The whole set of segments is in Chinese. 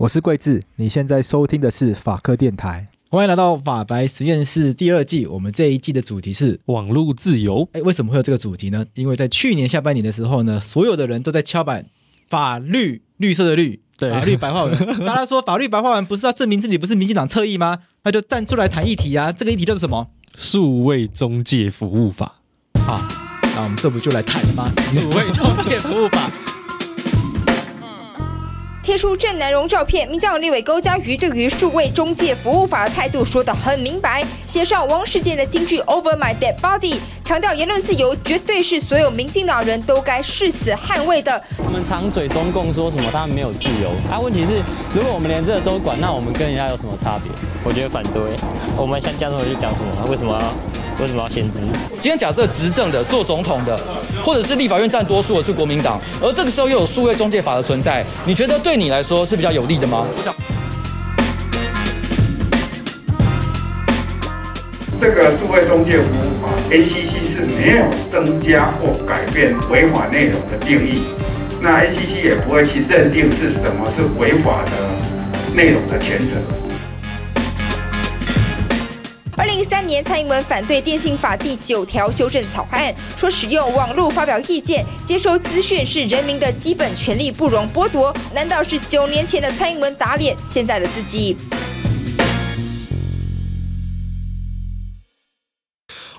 我是桂智，你现在收听的是法科电台，欢迎来到法白实验室第二季。我们这一季的主题是网络自由。哎，为什么会有这个主题呢？因为在去年下半年的时候呢，所有的人都在敲板法律绿色的绿，对，法律白话文。大家说法律白话文不是要证明自己不是民进党侧翼吗？那就站出来谈议题啊！这个议题叫做什么？数位中介服务法。好，那我们这不就来谈了吗？数位中介服务法。贴出郑南榕照片，民进党立委高嘉瑜对于数位中介服务法的态度说得很明白，写上王世坚的金句 “Over my dead body”，强调言论自由绝对是所有民进党人都该誓死捍卫的。他们常嘴中共说什么他们没有自由，啊，问题是如果我们连这个都管，那我们跟人家有什么差别？我觉得反对。我们想讲什么就讲什么，为什么要？为什么要限制？今天假设执政的做总统的，或者是立法院占多数的是国民党，而这个时候又有数位中介法的存在，你觉得对你来说是比较有利的吗？这个数位中介服务法，ACC 是没有增加或改变违法内容的定义，那 ACC 也不会去认定是什么是违法的内容的前者。二零一三年，蔡英文反对电信法第九条修正草案，说使用网络发表意见、接收资讯是人民的基本权利，不容剥夺。难道是九年前的蔡英文打脸现在的自己？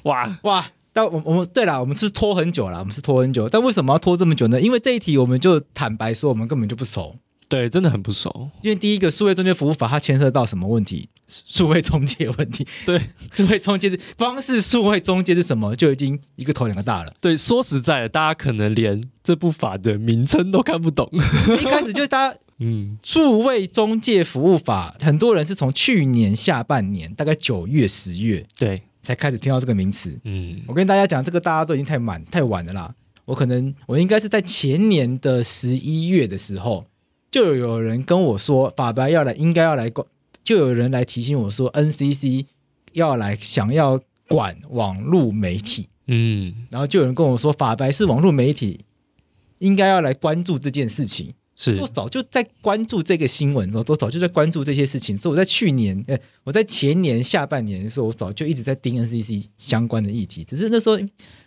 哇哇！但我我们对了，我们是拖很久了，我们是拖很久。但为什么要拖这么久呢？因为这一题我们就坦白说，我们根本就不熟。对，真的很不熟。因为第一个数位中介服务法，它牵涉到什么问题？数位中介问题。对，数位中介是光是数位中介是什么，就已经一个头两个大了。对，说实在的，大家可能连这部法的名称都看不懂。一开始就是大家，嗯，数位中介服务法，很多人是从去年下半年，大概九月、十月，对，才开始听到这个名词。嗯，我跟大家讲，这个大家都已经太晚、太晚了啦。我可能，我应该是在前年的十一月的时候。就有人跟我说，法白要来，应该要来管。就有人来提醒我说，NCC 要来，想要管网络媒体。嗯，然后就有人跟我说，法白是网络媒体，应该要来关注这件事情。是，我早就在关注这个新闻，我早就在关注这些事情。所以我在去年，呃，我在前年下半年的时候，我早就一直在盯 NCC 相关的议题。只是那时候，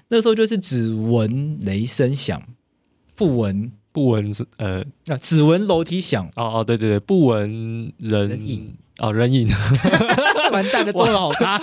那时候就是只闻雷声响，不闻。不闻呃，那只闻楼梯响。哦哦，对对对，不闻人，人影。哦，人影，完蛋了，中文好差。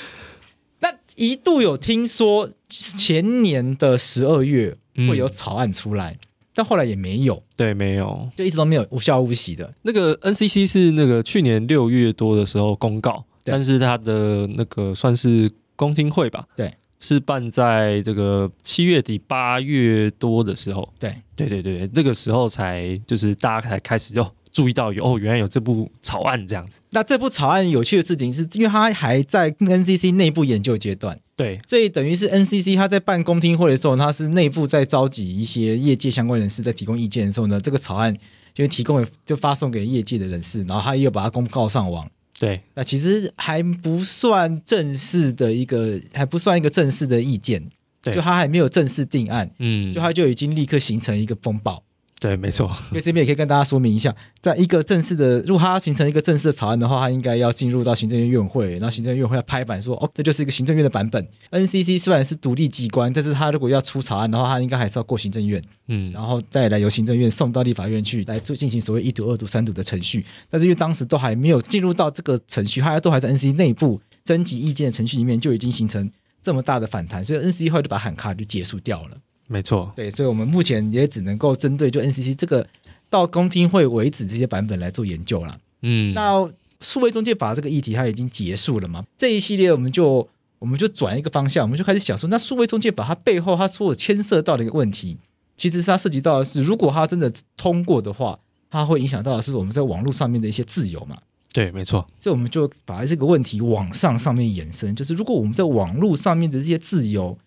那一度有听说前年的十二月会有草案出来，嗯、但后来也没有，对，没有，就一直都没有无消无息的。那个 NCC 是那个去年六月多的时候公告，但是他的那个算是公听会吧，对。是办在这个七月底八月多的时候，对对对对，这个时候才就是大家才开始就注意到有哦，原来有这部草案这样子。那这部草案有趣的事情是，因为它还在 NCC 内部研究阶段，对，所以等于是 NCC 它在办公听会的时候，它是内部在召集一些业界相关人士在提供意见的时候呢，这个草案就提供就发送给业界的人士，然后他又把它公告上网。对，那其实还不算正式的一个，还不算一个正式的意见，对，就他还没有正式定案，嗯，就他就已经立刻形成一个风暴，对，没错。因为这边也可以跟大家说明一下，在一个正式的，如果它要形成一个正式的草案的话，它应该要进入到行政院院会，然后行政院院会要拍板说，哦，这就是一个行政院的版本。NCC 虽然是独立机关，但是它如果要出草案的话，它应该还是要过行政院，嗯，然后再来由行政院送到立法院去来做进行所谓一读、二读、三读的程序。但是因为当时都还没有进入到这个程序，它都还在 NCC 内部征集意见的程序里面，就已经形成这么大的反弹，所以 NCC 后来就把喊卡就结束掉了。没错，对，所以我们目前也只能够针对就 NCC 这个到公听会为止这些版本来做研究了。嗯，那数位中介法这个议题它已经结束了嘛？这一系列我们就我们就转一个方向，我们就开始想说，那数位中介法它背后它所有牵涉到的一个问题，其实是它涉及到的是，如果它真的通过的话，它会影响到的是我们在网络上面的一些自由嘛？对，没错。所以我们就把这个问题往上上面延伸，就是如果我们在网络上面的这些自由。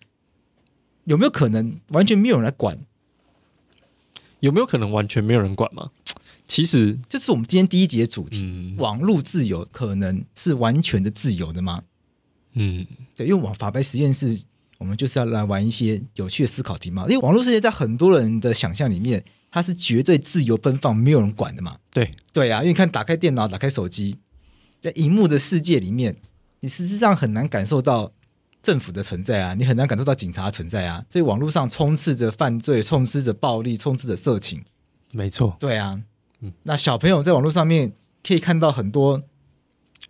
有没有可能完全没有人来管？有没有可能完全没有人管吗？其实这是我们今天第一节主题：嗯、网络自由可能是完全的自由的吗？嗯，对，因为网法白实验室，我们就是要来玩一些有趣的思考题嘛。因为网络世界在很多人的想象里面，它是绝对自由奔放，没有人管的嘛。对，对啊，因为你看，打开电脑，打开手机，在荧幕的世界里面，你实际上很难感受到。政府的存在啊，你很难感受到警察存在啊。所以网络上充斥着犯罪，充斥着暴力，充斥着色情。没错，对啊，嗯，那小朋友在网络上面可以看到很多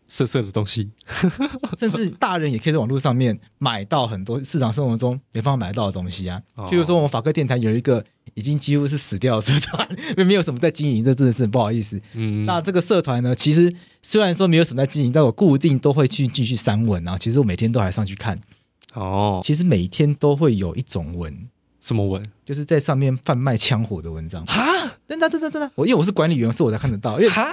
色色的东西，甚至大人也可以在网络上面买到很多市场生活中没办法买到的东西啊。譬如说，我们法科电台有一个已经几乎是死掉的社团，因 为没有什么在经营，这真的是很不好意思。嗯，那这个社团呢，其实虽然说没有什么在经营，但我固定都会去继续删文啊。其实我每天都还上去看。哦，其实每天都会有一种文。什么文？就是在上面贩卖枪火的文章。哈，真的真的真的，我因为我是管理员，所以我才看得到。因为哈，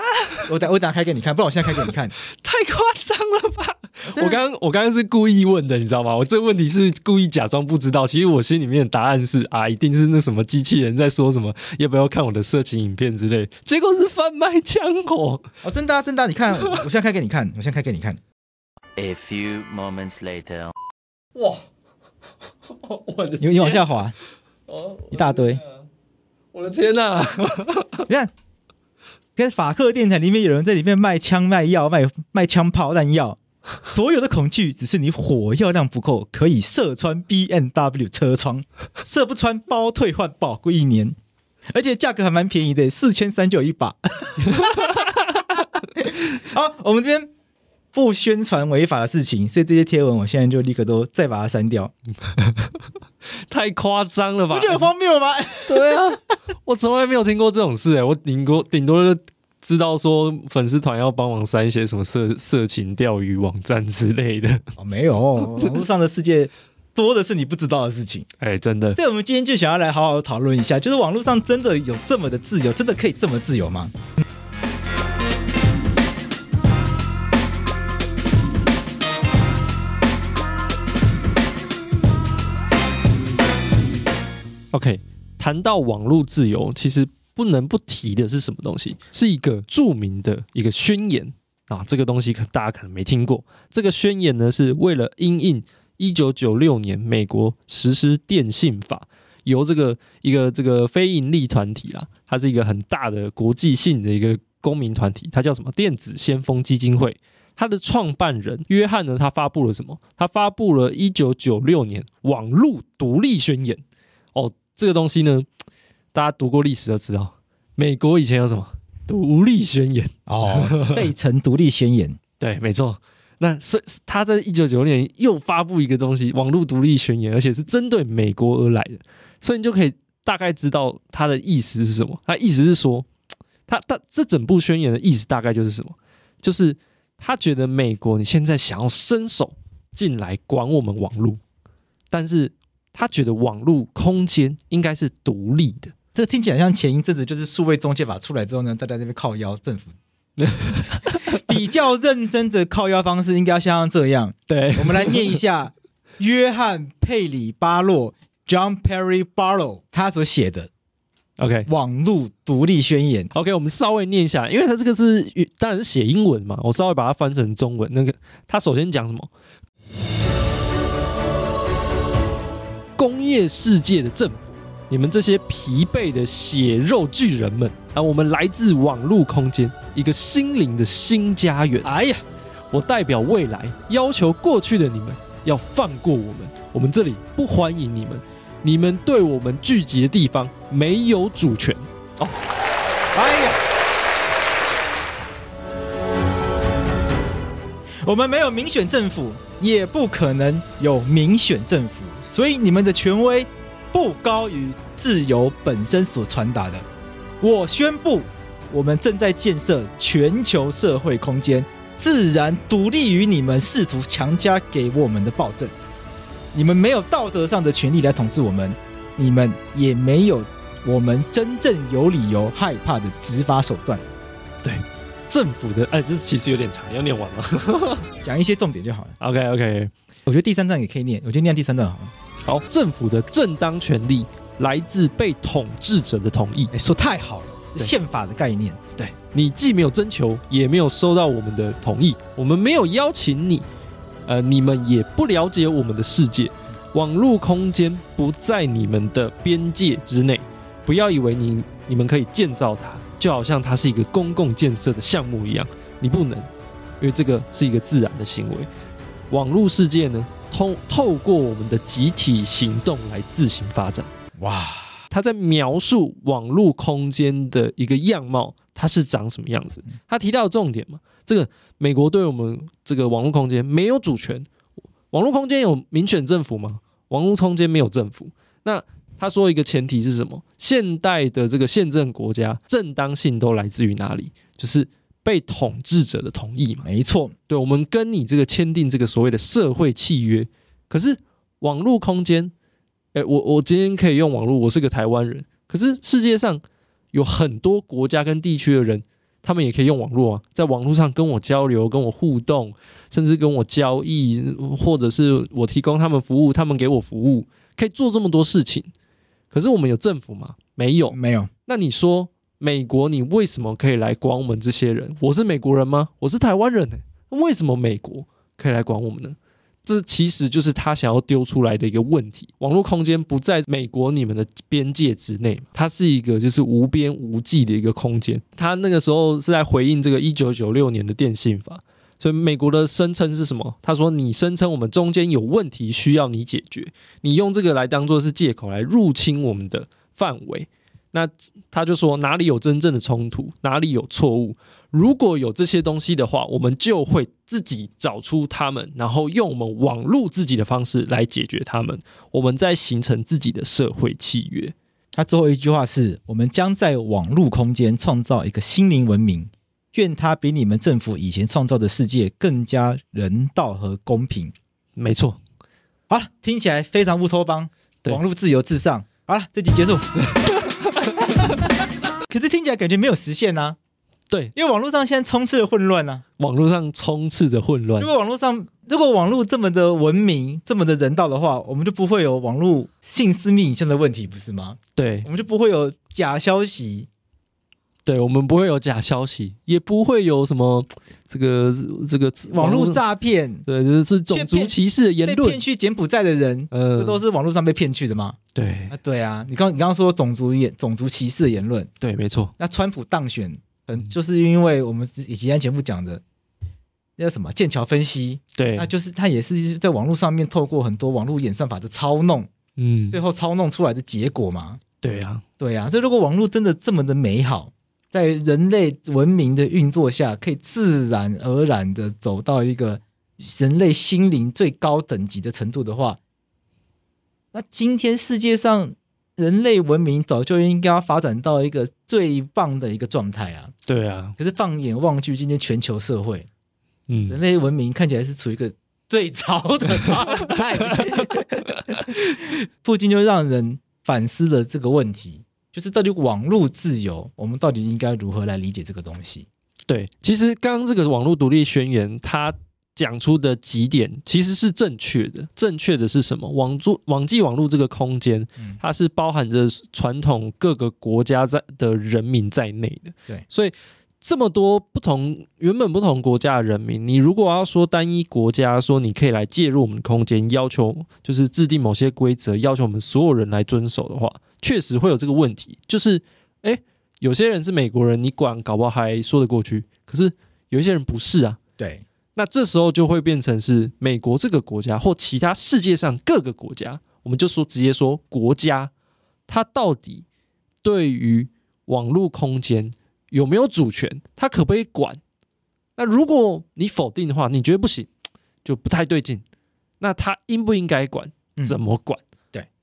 我等我等下开给你看，不然我现在开给你看。太夸张了吧！我刚我刚刚是故意问的，你知道吗？我这个问题是故意假装不知道。其实我心里面的答案是啊，一定是那什么机器人在说什么，要不要看我的色情影片之类。结果是贩卖枪火。哦，真的啊，真的啊，你看，我现在开给你看，我现在开给你看。A few moments later，哇！你你往下滑，哦，一大堆，我的天哪！你看，跟法克电台里面有人在里面卖枪卖药卖卖枪炮弹药，所有的恐惧只是你火药量不够，可以射穿 BMW 车窗，射不穿包退换保固一年，而且价格还蛮便宜的，四千三就有一把。好，我们这边。不宣传违法的事情，所以这些贴文我现在就立刻都再把它删掉。太夸张了吧？不就很荒谬了吗？对啊，我从来没有听过这种事哎、欸，我顶多顶多就知道说粉丝团要帮忙删一些什么色色情钓鱼网站之类的。哦，没有，网络上的世界多的是你不知道的事情。哎、欸，真的。所以我们今天就想要来好好讨论一下，就是网络上真的有这么的自由，真的可以这么自由吗？OK，谈到网络自由，其实不能不提的是什么东西？是一个著名的一个宣言啊。这个东西可大家可能没听过。这个宣言呢，是为了因应一九九六年美国实施电信法，由这个一个这个非营利团体啊，它是一个很大的国际性的一个公民团体，它叫什么？电子先锋基金会。它的创办人约翰呢，他发布了什么？他发布了一九九六年网络独立宣言。哦，这个东西呢，大家读过历史都知道，美国以前有什么独立宣言哦，费城独立宣言，对，没错。那是他在一九九六年又发布一个东西，网络独立宣言，而且是针对美国而来的，所以你就可以大概知道他的意思是什么。他意思是说，他他这整部宣言的意思大概就是什么？就是他觉得美国你现在想要伸手进来管我们网络，但是。他觉得网络空间应该是独立的，这个听起来像前一阵子就是数位中介法出来之后呢，大家在那边靠腰政府，比较认真的靠腰方式应该像这样。对，我们来念一下约翰佩里巴洛 （John Perry Barlow） 他所写的 OK 网络独立宣言。OK，我们稍微念一下，因为他这个是当然是写英文嘛，我稍微把它翻成中文。那个他首先讲什么？工业世界的政府你们这些疲惫的血肉巨人们啊，我们来自网络空间，一个心灵的新家园。哎呀，我代表未来，要求过去的你们要放过我们，我们这里不欢迎你们，你们对我们聚集的地方没有主权。哦，我们没有民选政府，也不可能有民选政府，所以你们的权威。不高于自由本身所传达的。我宣布，我们正在建设全球社会空间，自然独立于你们试图强加给我们的暴政。你们没有道德上的权利来统治我们，你们也没有我们真正有理由害怕的执法手段。对，政府的哎，这其实有点长，要念完吗？讲一些重点就好了。OK OK，我觉得第三段也可以念，我觉得念第三段好了。好，政府的正当权利来自被统治者的同意。哎，说太好了，宪法的概念。对，你既没有征求，也没有收到我们的同意，我们没有邀请你，呃，你们也不了解我们的世界，网络空间不在你们的边界之内。不要以为你你们可以建造它，就好像它是一个公共建设的项目一样，你不能，因为这个是一个自然的行为。网络世界呢？通透过我们的集体行动来自行发展。哇！他在描述网络空间的一个样貌，它是长什么样子？他提到重点嘛？这个美国对我们这个网络空间没有主权。网络空间有民选政府吗？网络空间没有政府。那他说一个前提是什么？现代的这个宪政国家正当性都来自于哪里？就是。被统治者的同意嘛？没错，对，我们跟你这个签订这个所谓的社会契约。可是网络空间，哎，我我今天可以用网络，我是个台湾人。可是世界上有很多国家跟地区的人，他们也可以用网络啊，在网络上跟我交流、跟我互动，甚至跟我交易，或者是我提供他们服务，他们给我服务，可以做这么多事情。可是我们有政府吗？没有，没有。那你说？美国，你为什么可以来管我们这些人？我是美国人吗？我是台湾人呢？为什么美国可以来管我们呢？这其实就是他想要丢出来的一个问题：网络空间不在美国你们的边界之内，它是一个就是无边无际的一个空间。他那个时候是在回应这个一九九六年的电信法，所以美国的声称是什么？他说：“你声称我们中间有问题需要你解决，你用这个来当做是借口来入侵我们的范围。”那他就说哪里有真正的冲突，哪里有错误。如果有这些东西的话，我们就会自己找出他们，然后用我们网络自己的方式来解决他们。我们再形成自己的社会契约。他最后一句话是：我们将在网络空间创造一个心灵文明，愿它比你们政府以前创造的世界更加人道和公平。没错，好了，听起来非常乌托邦，网络自由至上。好了，这集结束。可是听起来感觉没有实现啊。对，因为网络上现在充斥着混乱啊。网络上充斥着混乱。如果网络上，如果网络这么的文明、这么的人道的话，我们就不会有网络性私密影像的问题，不是吗？对，我们就不会有假消息。对，我们不会有假消息，也不会有什么 这个这个网络诈骗。对，就是种族歧视的言论。被骗去柬埔寨的人，呃，不都是网络上被骗去的吗？对，啊，对啊。你刚你刚刚说种族言种族歧视的言论，对，没错。那川普当选，嗯，就是因为我们以前节目讲的那叫什么剑桥分析，对，那就是他也是在网络上面透过很多网络演算法的操弄，嗯，最后操弄出来的结果嘛。对啊，对啊。所以如果网络真的这么的美好，在人类文明的运作下，可以自然而然的走到一个人类心灵最高等级的程度的话，那今天世界上人类文明早就应该要发展到一个最棒的一个状态啊！对啊，可是放眼望去，今天全球社会，嗯，人类文明看起来是处于一个最糟的状态，不禁就让人反思了这个问题。就是到底网络自由，我们到底应该如何来理解这个东西？对，其实刚刚这个网络独立宣言，它讲出的几点其实是正确的。正确的是什么？网住网际网络这个空间，它是包含着传统各个国家在的人民在内的。对，所以这么多不同原本不同国家的人民，你如果要说单一国家说你可以来介入我们的空间，要求就是制定某些规则，要求我们所有人来遵守的话。确实会有这个问题，就是哎，有些人是美国人，你管搞不好还说得过去，可是有一些人不是啊。对，那这时候就会变成是美国这个国家或其他世界上各个国家，我们就说直接说国家，它到底对于网络空间有没有主权，它可不可以管？那如果你否定的话，你觉得不行，就不太对劲。那他应不应该管？怎么管？嗯、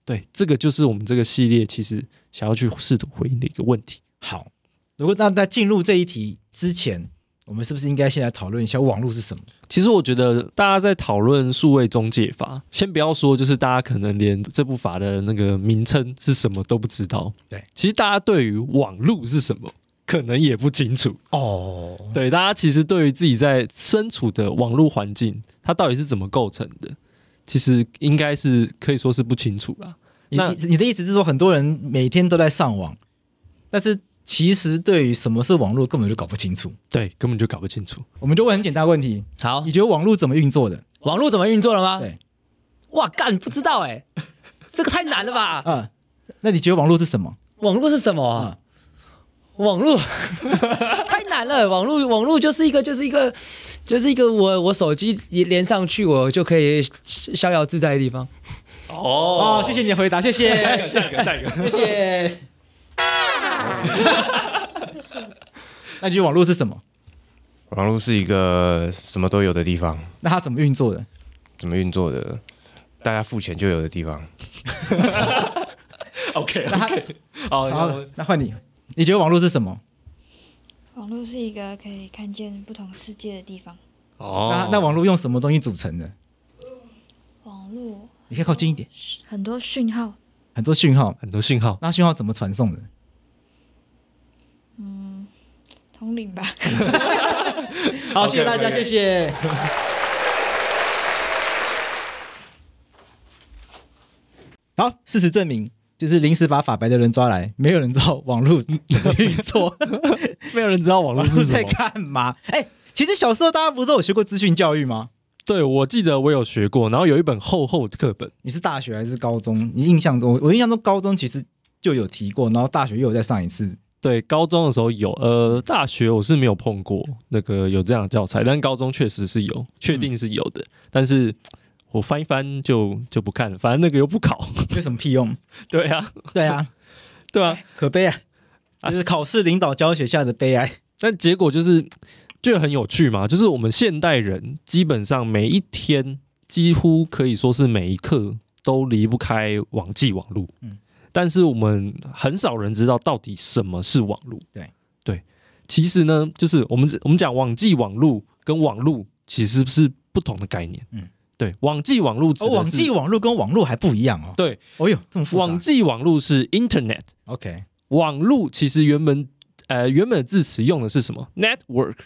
对对，这个就是我们这个系列其实想要去试图回应的一个问题。好，如果那在进入这一题之前，我们是不是应该先来讨论一下网络是什么？其实我觉得大家在讨论数位中介法，先不要说，就是大家可能连这部法的那个名称是什么都不知道。对，其实大家对于网络是什么？可能也不清楚哦。对，大家其实对于自己在身处的网络环境，它到底是怎么构成的，其实应该是可以说是不清楚啦。你你的意思是说，很多人每天都在上网，但是其实对于什么是网络根本就搞不清楚。对，根本就搞不清楚。我们就问很简单的问题：好，你觉得网络怎么运作的？网络怎么运作的吗？对，哇，干不知道哎，这个太难了吧？嗯，那你觉得网络是什么？网络是什么啊？嗯网络 太难了，网络网络就是一个就是一个就是一个我我手机一连上去，我就可以逍遥自在的地方。哦哦，谢谢你的回答，谢谢。下一个，下一个，下一个，谢谢。那你觉得网络是什么？网络是一个什么都有的地方。那它怎么运作的？怎么运作的？大家付钱就有的地方。OK，OK，那好，好，那换你。你觉得网络是什么？网络是一个可以看见不同世界的地方。哦，那那网络用什么东西组成的？网络，你可以靠近一点。很多讯号。很多讯号，很多讯号。那讯号怎么传送的？嗯，通灵吧。好，谢谢大家，谢谢。好，事实证明。就是临时把法白的人抓来，没有人知道网络 怎么运作，没有人知道网络是在干嘛。哎、欸，其实小时候大家不是都有学过资讯教育吗？对，我记得我有学过，然后有一本厚厚的课本。你是大学还是高中？你印象中，我印象中高中其实就有提过，然后大学又有再上一次。对，高中的时候有，呃，大学我是没有碰过那个有这样的教材，但高中确实是有，确定是有的，嗯、但是。我翻一翻就就不看了，反正那个又不考，有什么屁用？对啊，对啊，对啊，可悲啊！就是考试领导教学下的悲哀。但结果就是，就很有趣嘛。就是我们现代人基本上每一天，几乎可以说是每一刻都离不开网际网络。嗯，但是我们很少人知道到底什么是网络。对对，其实呢，就是我们我们讲网际网络跟网络其实是不同的概念。嗯。对，网际网络网际网络跟网络还不一样哦。对，哦哟，这么复杂。网际网络是 Internet，OK，网络其实原本呃原本的字词用的是什么？Network，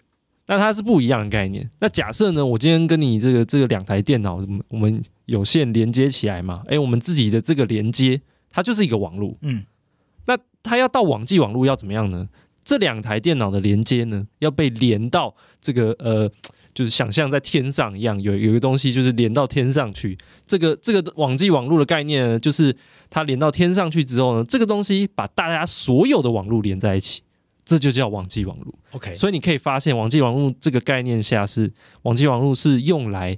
那它是不一样的概念。那假设呢，我今天跟你这个这个两台电脑，我们有线连接起来嘛？哎，我们自己的这个连接，它就是一个网络。嗯，那它要到网际网络要怎么样呢？这两台电脑的连接呢，要被连到这个呃。就是想象在天上一样，有有一个东西就是连到天上去。这个这个网际网络的概念呢，就是它连到天上去之后呢，这个东西把大家所有的网络连在一起，这就叫网际网络。OK，所以你可以发现，网际网络这个概念下是网际网络是用来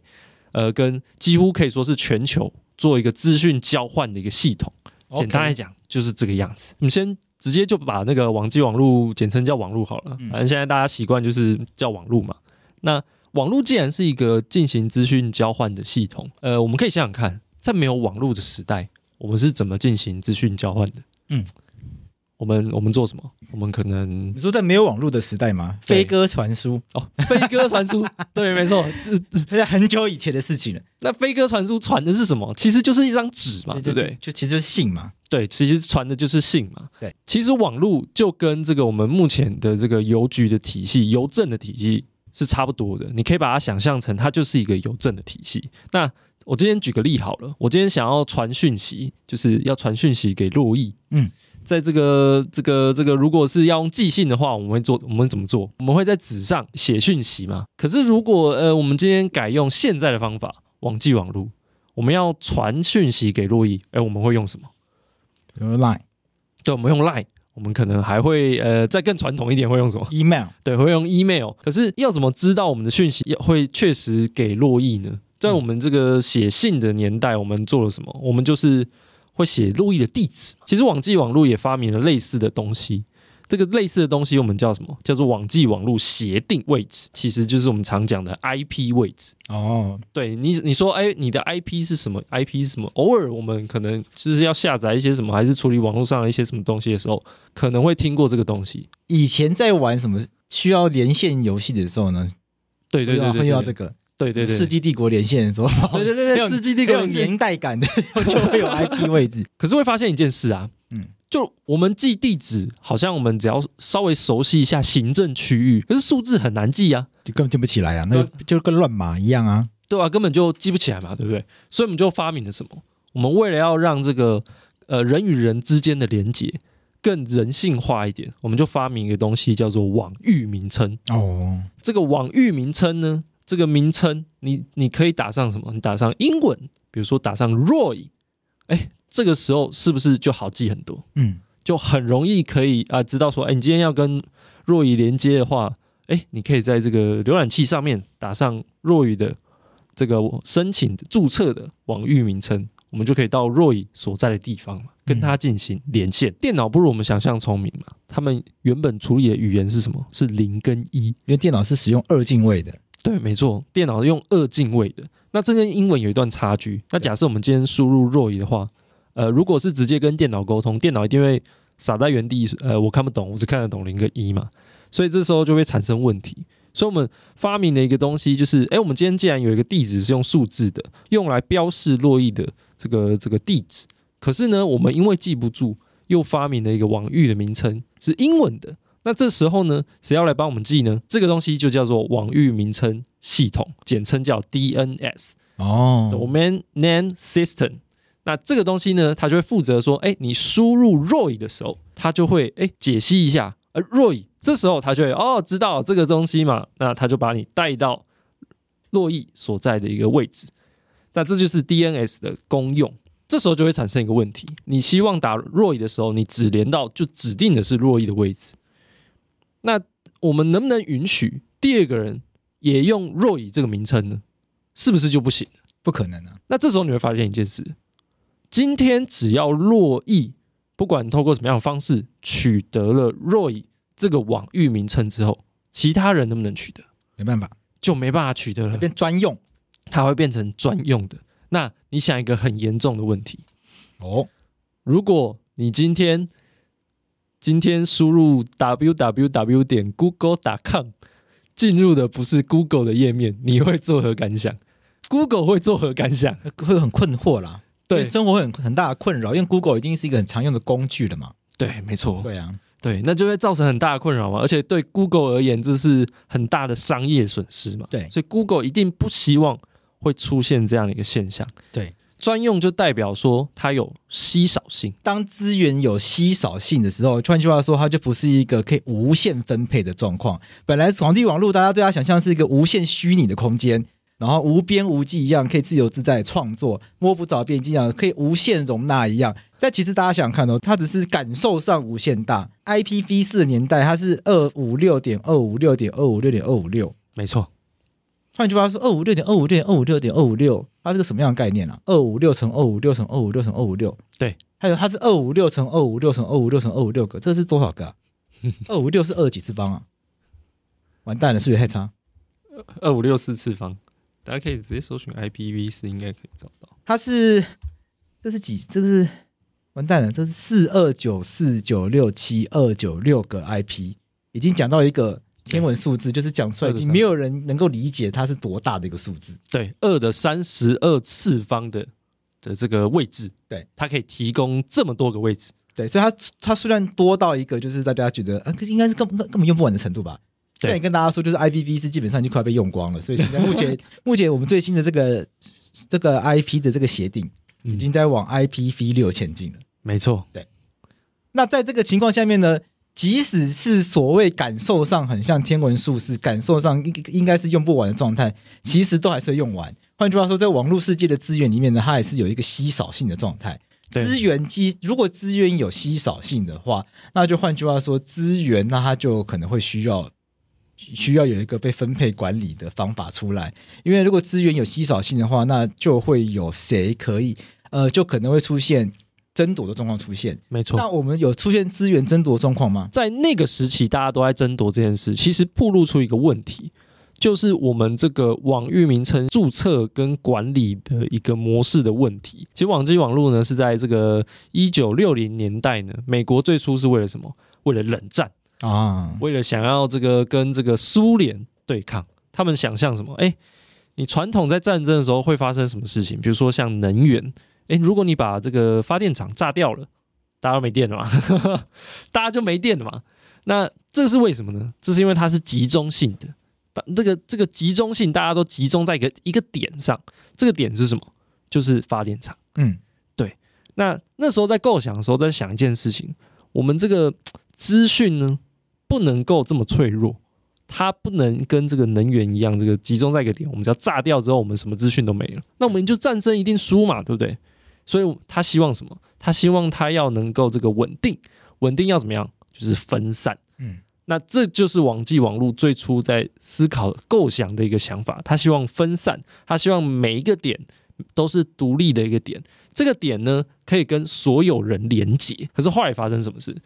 呃跟几乎可以说是全球做一个资讯交换的一个系统。简单来讲就是这个样子。我们先直接就把那个网际网络简称叫网络好了，反正现在大家习惯就是叫网络嘛。那网络既然是一个进行资讯交换的系统，呃，我们可以想想看，在没有网络的时代，我们是怎么进行资讯交换的？嗯，我们我们做什么？我们可能你说在没有网络的时代吗？飞鸽传书哦，飞鸽传书，对，没错，这是很久以前的事情了。那飞鸽传书传的是什么？其实就是一张纸嘛，对不对？就其实就是信嘛。对，其实传的就是信嘛。对，其实网络就跟这个我们目前的这个邮局的体系、邮政的体系。是差不多的，你可以把它想象成它就是一个邮政的体系。那我今天举个例好了，我今天想要传讯息，就是要传讯息给洛毅。嗯，在这个这个这个，如果是要用寄信的话，我们会做，我们怎么做？我们会在纸上写讯息嘛。可是如果呃，我们今天改用现在的方法，网际网络，我们要传讯息给洛毅，哎，我们会用什么？用 Line。对，我们用 Line，我们可能还会呃再更传统一点，会用什么？Email。对，会用 Email。可是要怎么知道我们的讯息会确实给洛邑呢？在我们这个写信的年代，我们做了什么？我们就是会写洛邑的地址。其实网际网络也发明了类似的东西。这个类似的东西我们叫什么？叫做网际网络协定位置，其实就是我们常讲的 IP 位置。哦，对你，你说，哎，你的 IP 是什么？IP 是什么？偶尔我们可能就是要下载一些什么，还是处理网络上的一些什么东西的时候，可能会听过这个东西。以前在玩什么需要连线游戏的时候呢？对对对，会用到这个。对对对，世纪帝国连线的时候，对对对对，世纪帝国有年代感的就会有 IP 位置。可是会发现一件事啊，嗯。就我们记地址，好像我们只要稍微熟悉一下行政区域，可是数字很难记啊，就根本记不起来啊，那就跟乱码一样啊，对啊，根本就记不起来嘛，对不对？所以我们就发明了什么？我们为了要让这个呃人与人之间的连接更人性化一点，我们就发明一个东西叫做网域名称。哦，这个网域名称呢，这个名称你你可以打上什么？你打上英文，比如说打上 Roy，哎。这个时候是不是就好记很多？嗯，就很容易可以啊，知道说，哎，你今天要跟若雨连接的话，哎，你可以在这个浏览器上面打上若雨的这个申请注册的网域名称，我们就可以到若雨所在的地方跟他进行连线。嗯、电脑不如我们想象聪明嘛？他们原本处理的语言是什么？是零跟一，因为电脑是使用二进位的。对，没错，电脑用二进位的。那这跟英文有一段差距。那假设我们今天输入若雨的话。呃，如果是直接跟电脑沟通，电脑一定会傻在原地。呃，我看不懂，我只看得懂零跟一嘛，所以这时候就会产生问题。所以我们发明了一个东西，就是，哎，我们今天既然有一个地址是用数字的，用来标示洛邑的这个这个地址，可是呢，我们因为记不住，又发明了一个网域的名称是英文的。那这时候呢，谁要来帮我们记呢？这个东西就叫做网域名称系统，简称叫 DNS 哦，Domain Name System。那这个东西呢，它就会负责说，哎，你输入 Roy 的时候，它就会哎解析一下，呃，Roy 这时候它就会哦知道这个东西嘛，那它就把你带到络绎所在的一个位置。那这就是 DNS 的功用。这时候就会产生一个问题，你希望打 Roy 的时候，你只连到就指定的是络绎的位置。那我们能不能允许第二个人也用 Roy 这个名称呢？是不是就不行？不可能啊。那这时候你会发现一件事。今天只要络绎，不管透过什么样的方式取得了 Roy 这个网域名称之后，其他人能不能取得？没办法，就没办法取得了，变专用，它会变成专用的。那你想一个很严重的问题哦，如果你今天今天输入 www 点 google 点 com 进入的不是 Google 的页面，你会作何感想？Google 会作何感想？会很困惑啦。对生活会很很大的困扰，因为 Google 已经是一个很常用的工具了嘛。对，没错。对啊，对，那就会造成很大的困扰嘛。而且对 Google 而言，这是很大的商业损失嘛。对，所以 Google 一定不希望会出现这样的一个现象。对，专用就代表说它有稀少性。当资源有稀少性的时候，换句话说，它就不是一个可以无限分配的状况。本来网际网络，大家对它想象是一个无限虚拟的空间。然后无边无际一样，可以自由自在创作，摸不着边际一样，可以无限容纳一样。但其实大家想想看哦，它只是感受上无限大。IPv 四的年代，它是二五六点二五六点二五六点二五六，没错。换句话说，二五六点二五六点二五六点二五六，它是个什么样的概念啊？二五六乘二五六乘二五六乘二五六，对。还有它是二五六乘二五六乘二五六乘二五六个，这是多少个啊？二五六是二几次方啊？完蛋了，数学太差。二五六四次方。大家可以直接搜寻 IPv4，应该可以找到。它是，这是几？这个是完蛋了，这是四二九四九六七二九六个 IP，已经讲到一个天文数字，就是讲出来已经没有人能够理解它是多大的一个数字。对，二的三十二次方的的这个位置，对，它可以提供这么多个位置。对，所以它它虽然多到一个，就是大家觉得啊，可是应该是根本根本用不完的程度吧。现在跟大家说，就是 IPv4 基本上就快被用光了，所以现在目前 目前我们最新的这个这个 IP 的这个协定已经在往 IPv 六前进了。没错，对。那在这个情况下面呢，即使是所谓感受上很像天文数字，感受上应应该是用不完的状态，其实都还是会用完。换句话说，在网络世界的资源里面呢，它也是有一个稀少性的状态。资源机如果资源有稀少性的话，那就换句话说，资源那它就可能会需要需要有一个被分配管理的方法出来。因为如果资源有稀少性的话，那就会有谁可以呃，就可能会出现争夺的状况出现。没错。那我们有出现资源争夺状况吗？在那个时期，大家都在争夺这件事，其实暴露出一个问题。就是我们这个网域名称注册跟管理的一个模式的问题。其实网际网络呢是在这个一九六零年代呢，美国最初是为了什么？为了冷战啊，为了想要这个跟这个苏联对抗。他们想象什么？哎，你传统在战争的时候会发生什么事情？比如说像能源，哎，如果你把这个发电厂炸掉了，大家都没电了嘛，大家就没电了嘛。那这是为什么呢？这是因为它是集中性的。这个这个集中性，大家都集中在一个一个点上。这个点是什么？就是发电厂。嗯，对。那那时候在构想的时候，在想一件事情：我们这个资讯呢，不能够这么脆弱，它不能跟这个能源一样，这个集中在一个点。我们只要炸掉之后，我们什么资讯都没了，那我们就战争一定输嘛，对不对？所以他希望什么？他希望他要能够这个稳定，稳定要怎么样？就是分散。嗯。那这就是网际网络最初在思考构想的一个想法，他希望分散，他希望每一个点都是独立的一个点，这个点呢可以跟所有人连接。可是后来发生什么事？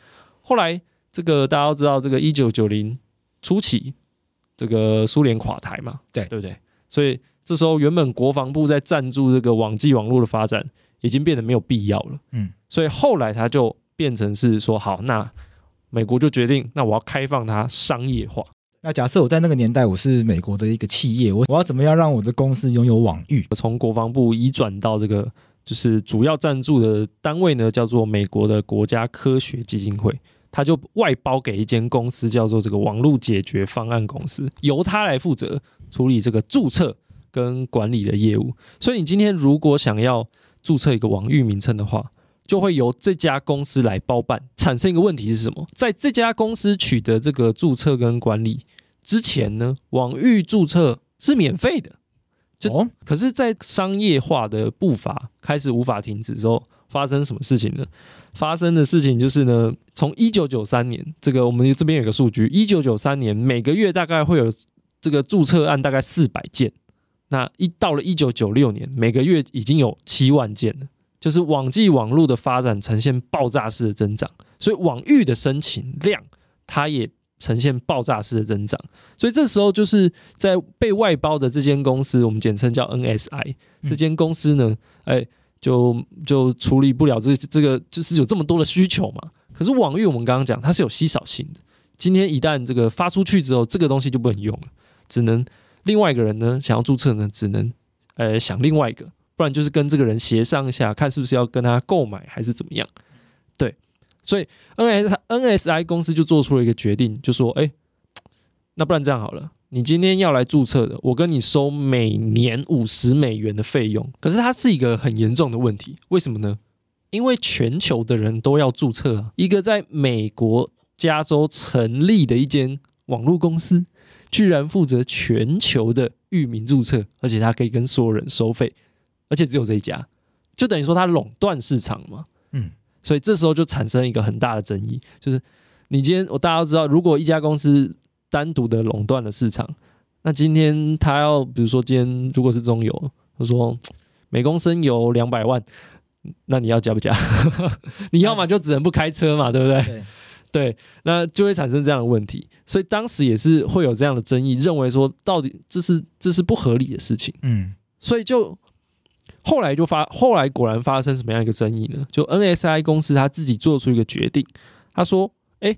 后来这个大家都知道，这个一九九零初期，这个苏联垮台嘛，对对不对？所以这时候原本国防部在赞助这个网际网络的发展，已经变得没有必要了。嗯，所以后来他就变成是说，好，那。美国就决定，那我要开放它商业化。那假设我在那个年代，我是美国的一个企业，我我要怎么样让我的公司拥有网域？从国防部移转到这个，就是主要赞助的单位呢，叫做美国的国家科学基金会，他就外包给一间公司，叫做这个网络解决方案公司，由他来负责处理这个注册跟管理的业务。所以你今天如果想要注册一个网域名称的话，就会由这家公司来包办。产生一个问题是什么？在这家公司取得这个注册跟管理之前呢，网域注册是免费的。就、哦、可是，在商业化的步伐开始无法停止之后，发生什么事情呢？发生的事情就是呢，从一九九三年，这个我们这边有个数据，一九九三年每个月大概会有这个注册案大概四百件。那一到了一九九六年，每个月已经有七万件了。就是网际网络的发展呈现爆炸式的增长，所以网域的申请量它也呈现爆炸式的增长。所以这时候就是在被外包的这间公司，我们简称叫 NSI，这间公司呢，哎，就就处理不了这这个，就是有这么多的需求嘛。可是网域我们刚刚讲它是有稀少性的，今天一旦这个发出去之后，这个东西就不能用了，只能另外一个人呢想要注册呢，只能呃想另外一个。不然就是跟这个人协商一下，看是不是要跟他购买还是怎么样。对，所以 N S N S I 公司就做出了一个决定，就说：哎，那不然这样好了，你今天要来注册的，我跟你收每年五十美元的费用。可是它是一个很严重的问题，为什么呢？因为全球的人都要注册啊，一个在美国加州成立的一间网络公司，居然负责全球的域名注册，而且它可以跟所有人收费。而且只有这一家，就等于说它垄断市场嘛。嗯，所以这时候就产生一个很大的争议，就是你今天我大家都知道，如果一家公司单独的垄断了市场，那今天他要比如说今天如果是中油，他说每公升油两百万，那你要加不加？你要么就只能不开车嘛，对不对？对，对，那就会产生这样的问题。所以当时也是会有这样的争议，认为说到底这是这是不合理的事情。嗯，所以就。后来就发，后来果然发生什么样一个争议呢？就 NSI 公司他自己做出一个决定，他说：“哎，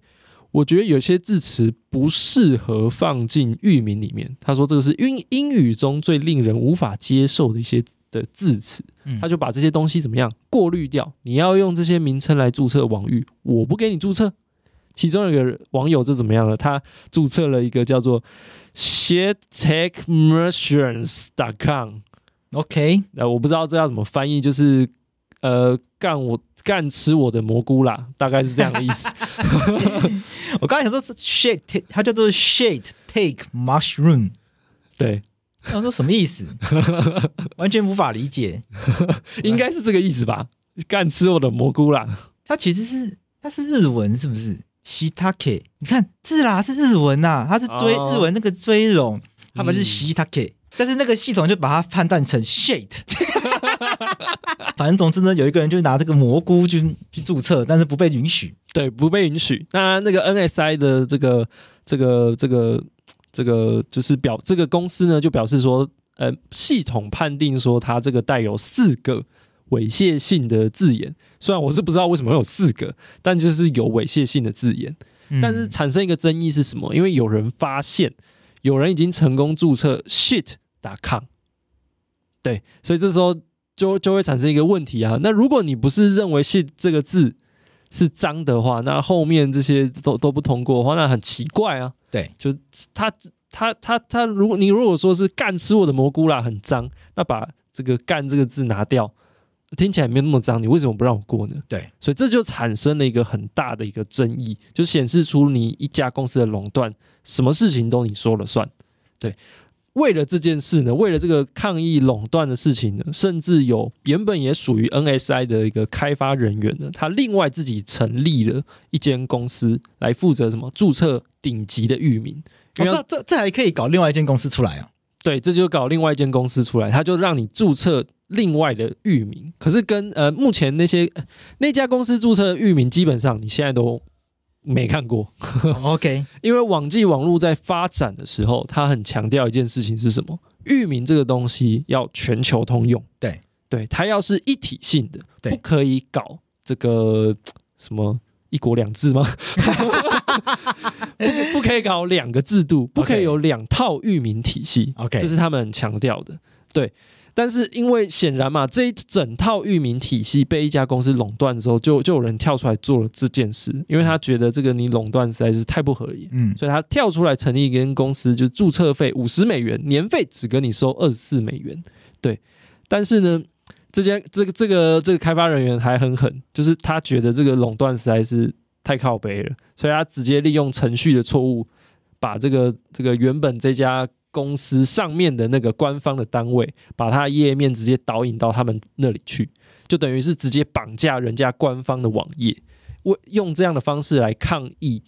我觉得有些字词不适合放进域名里面。”他说：“这个是英英语中最令人无法接受的一些的字词。”他就把这些东西怎么样过滤掉。你要用这些名称来注册网域，我不给你注册。其中有一个网友就怎么样了？他注册了一个叫做 shittechmerchants.com。OK，呃，我不知道这要怎么翻译，就是呃，干我干吃我的蘑菇啦，大概是这样的意思。我刚才想说是 shit，它叫做 shit take mushroom，对，他说什么意思？完全无法理解，应该是这个意思吧？干吃我的蘑菇啦！它其实是它是日文是不是？Shitake，你看是啦，是日文呐、啊，它是追、哦、日文那个追龙，他们是 Shitake，、嗯、但是那个系统就把它判断成 shit。反正总之呢，有一个人就拿这个蘑菇去去注册，但是不被允许。对，不被允许。那那个 NSI 的这个这个这个这个就是表这个公司呢，就表示说，呃，系统判定说它这个带有四个猥亵性的字眼。虽然我是不知道为什么会有四个，但就是有猥亵性的字眼。嗯、但是产生一个争议是什么？因为有人发现，有人已经成功注册 shit.com。对，所以这时候就就会产生一个问题啊。那如果你不是认为 shit 这个字是脏的话，那后面这些都都不通过的话，那很奇怪啊。对，就他他他他，如果你如果说是干吃我的蘑菇啦，很脏，那把这个干这个字拿掉，听起来没有那么脏，你为什么不让我过呢？对，所以这就产生了一个很大的一个争议，就显示出你一家公司的垄断，什么事情都你说了算。对。为了这件事呢，为了这个抗议垄断的事情呢，甚至有原本也属于 NSI 的一个开发人员呢，他另外自己成立了一间公司来负责什么注册顶级的域名。哦，这这这还可以搞另外一间公司出来啊？对，这就搞另外一间公司出来，他就让你注册另外的域名。可是跟呃目前那些那家公司注册的域名，基本上你现在都。没看过，OK。因为网际网络在发展的时候，它很强调一件事情是什么？域名这个东西要全球通用，对对，它要是一体性的，不可以搞这个 什么一国两制吗？不，不可以搞两个制度，不可以有两套域名体系，OK，这是他们很强调的，对。但是因为显然嘛，这一整套域名体系被一家公司垄断之后，就就有人跳出来做了这件事，因为他觉得这个你垄断实在是太不合理，嗯，所以他跳出来成立一间公司，就注册费五十美元，年费只跟你收二十四美元，对。但是呢，这间这个这个这个开发人员还很狠，就是他觉得这个垄断实在是太靠北了，所以他直接利用程序的错误，把这个这个原本这家。公司上面的那个官方的单位，把它页面直接导引到他们那里去，就等于是直接绑架人家官方的网页，为用这样的方式来抗议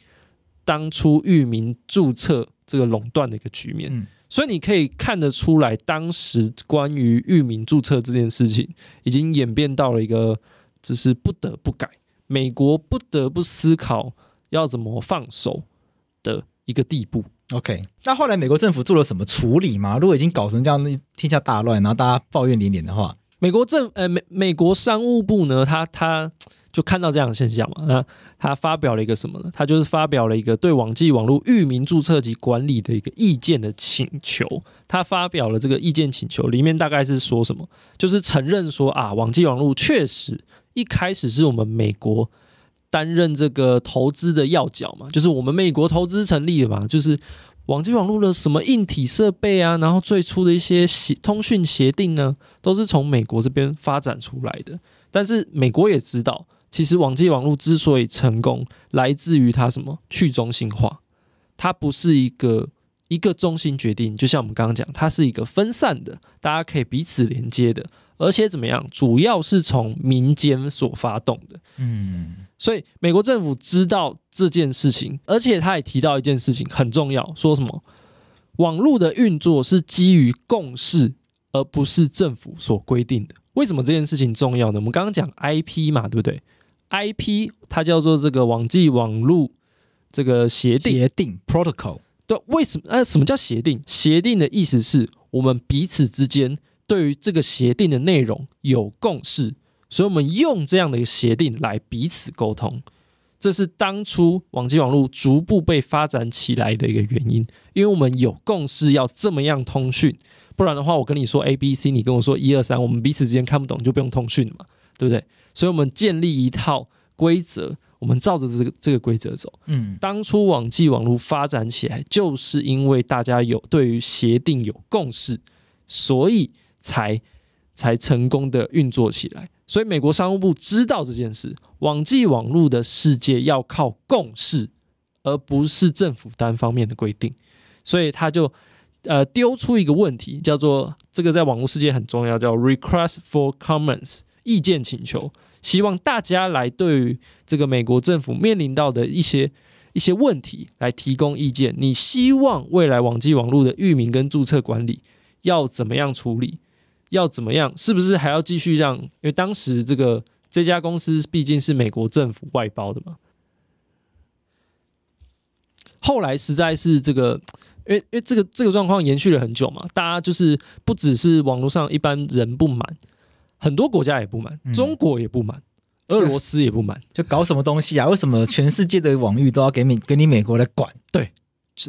当初域名注册这个垄断的一个局面。嗯。所以你可以看得出来，当时关于域名注册这件事情，已经演变到了一个就是不得不改，美国不得不思考要怎么放手的一个地步。OK，那后来美国政府做了什么处理吗？如果已经搞成这样，天下大乱，然后大家抱怨连连的话，美国政呃美美国商务部呢，他他就看到这样的现象嘛，那他发表了一个什么呢？他就是发表了一个对网际网络域名注册及管理的一个意见的请求。他发表了这个意见请求，里面大概是说什么？就是承认说啊，网际网络确实一开始是我们美国。担任这个投资的要角嘛，就是我们美国投资成立的嘛，就是网际网络的什么硬体设备啊，然后最初的一些协通讯协定呢，都是从美国这边发展出来的。但是美国也知道，其实网际网络之所以成功，来自于它什么去中心化，它不是一个一个中心决定，就像我们刚刚讲，它是一个分散的，大家可以彼此连接的。而且怎么样？主要是从民间所发动的，嗯，所以美国政府知道这件事情，而且他也提到一件事情很重要，说什么？网络的运作是基于共识，而不是政府所规定的。为什么这件事情重要呢？我们刚刚讲 IP 嘛，对不对？IP 它叫做这个网际网络这个协定，协定 protocol。对，为什么？呃，什么叫协定？协定的意思是我们彼此之间。对于这个协定的内容有共识，所以我们用这样的一个协定来彼此沟通，这是当初网际网络逐步被发展起来的一个原因。因为我们有共识要这么样通讯，不然的话，我跟你说 A B C，你跟我说一二三，我们彼此之间看不懂就不用通讯了嘛，对不对？所以我们建立一套规则，我们照着这个这个规则走。嗯，当初网际网络发展起来，就是因为大家有对于协定有共识，所以。才才成功的运作起来，所以美国商务部知道这件事，网际网络的世界要靠共识，而不是政府单方面的规定，所以他就呃丢出一个问题，叫做这个在网络世界很重要，叫 request for comments 意见请求，希望大家来对于这个美国政府面临到的一些一些问题来提供意见。你希望未来网际网路的域名跟注册管理要怎么样处理？要怎么样？是不是还要继续让？因为当时这个这家公司毕竟是美国政府外包的嘛。后来实在是这个，因为因为这个这个状况延续了很久嘛，大家就是不只是网络上一般人不满，很多国家也不满，中国也不满，嗯、俄罗斯也不满，就搞什么东西啊？为什么全世界的网域都要给美给你美国来管？对，